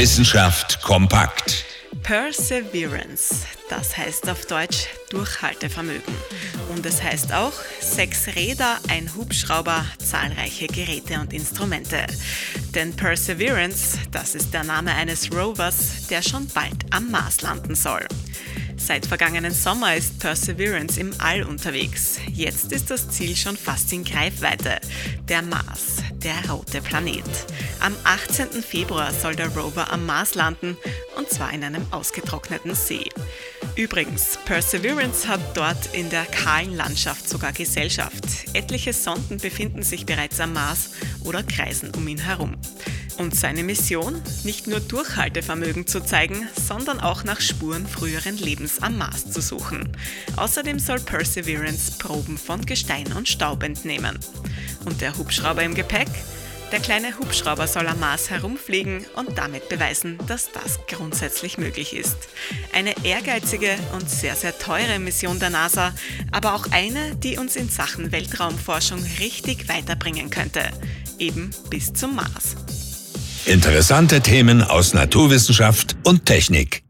Wissenschaft kompakt. Perseverance, das heißt auf Deutsch Durchhaltevermögen. Und es heißt auch sechs Räder, ein Hubschrauber, zahlreiche Geräte und Instrumente. Denn Perseverance, das ist der Name eines Rovers, der schon bald am Mars landen soll. Seit vergangenen Sommer ist Perseverance im All unterwegs. Jetzt ist das Ziel schon fast in Greifweite. Der Mars, der rote Planet. Am 18. Februar soll der Rover am Mars landen und zwar in einem ausgetrockneten See. Übrigens, Perseverance hat dort in der kahlen Landschaft sogar Gesellschaft. Etliche Sonden befinden sich bereits am Mars oder kreisen um ihn herum. Und seine Mission? Nicht nur Durchhaltevermögen zu zeigen, sondern auch nach Spuren früheren Lebens am Mars zu suchen. Außerdem soll Perseverance Proben von Gestein und Staub entnehmen. Und der Hubschrauber im Gepäck? Der kleine Hubschrauber soll am Mars herumfliegen und damit beweisen, dass das grundsätzlich möglich ist. Eine ehrgeizige und sehr, sehr teure Mission der NASA, aber auch eine, die uns in Sachen Weltraumforschung richtig weiterbringen könnte. Eben bis zum Mars. Interessante Themen aus Naturwissenschaft und Technik.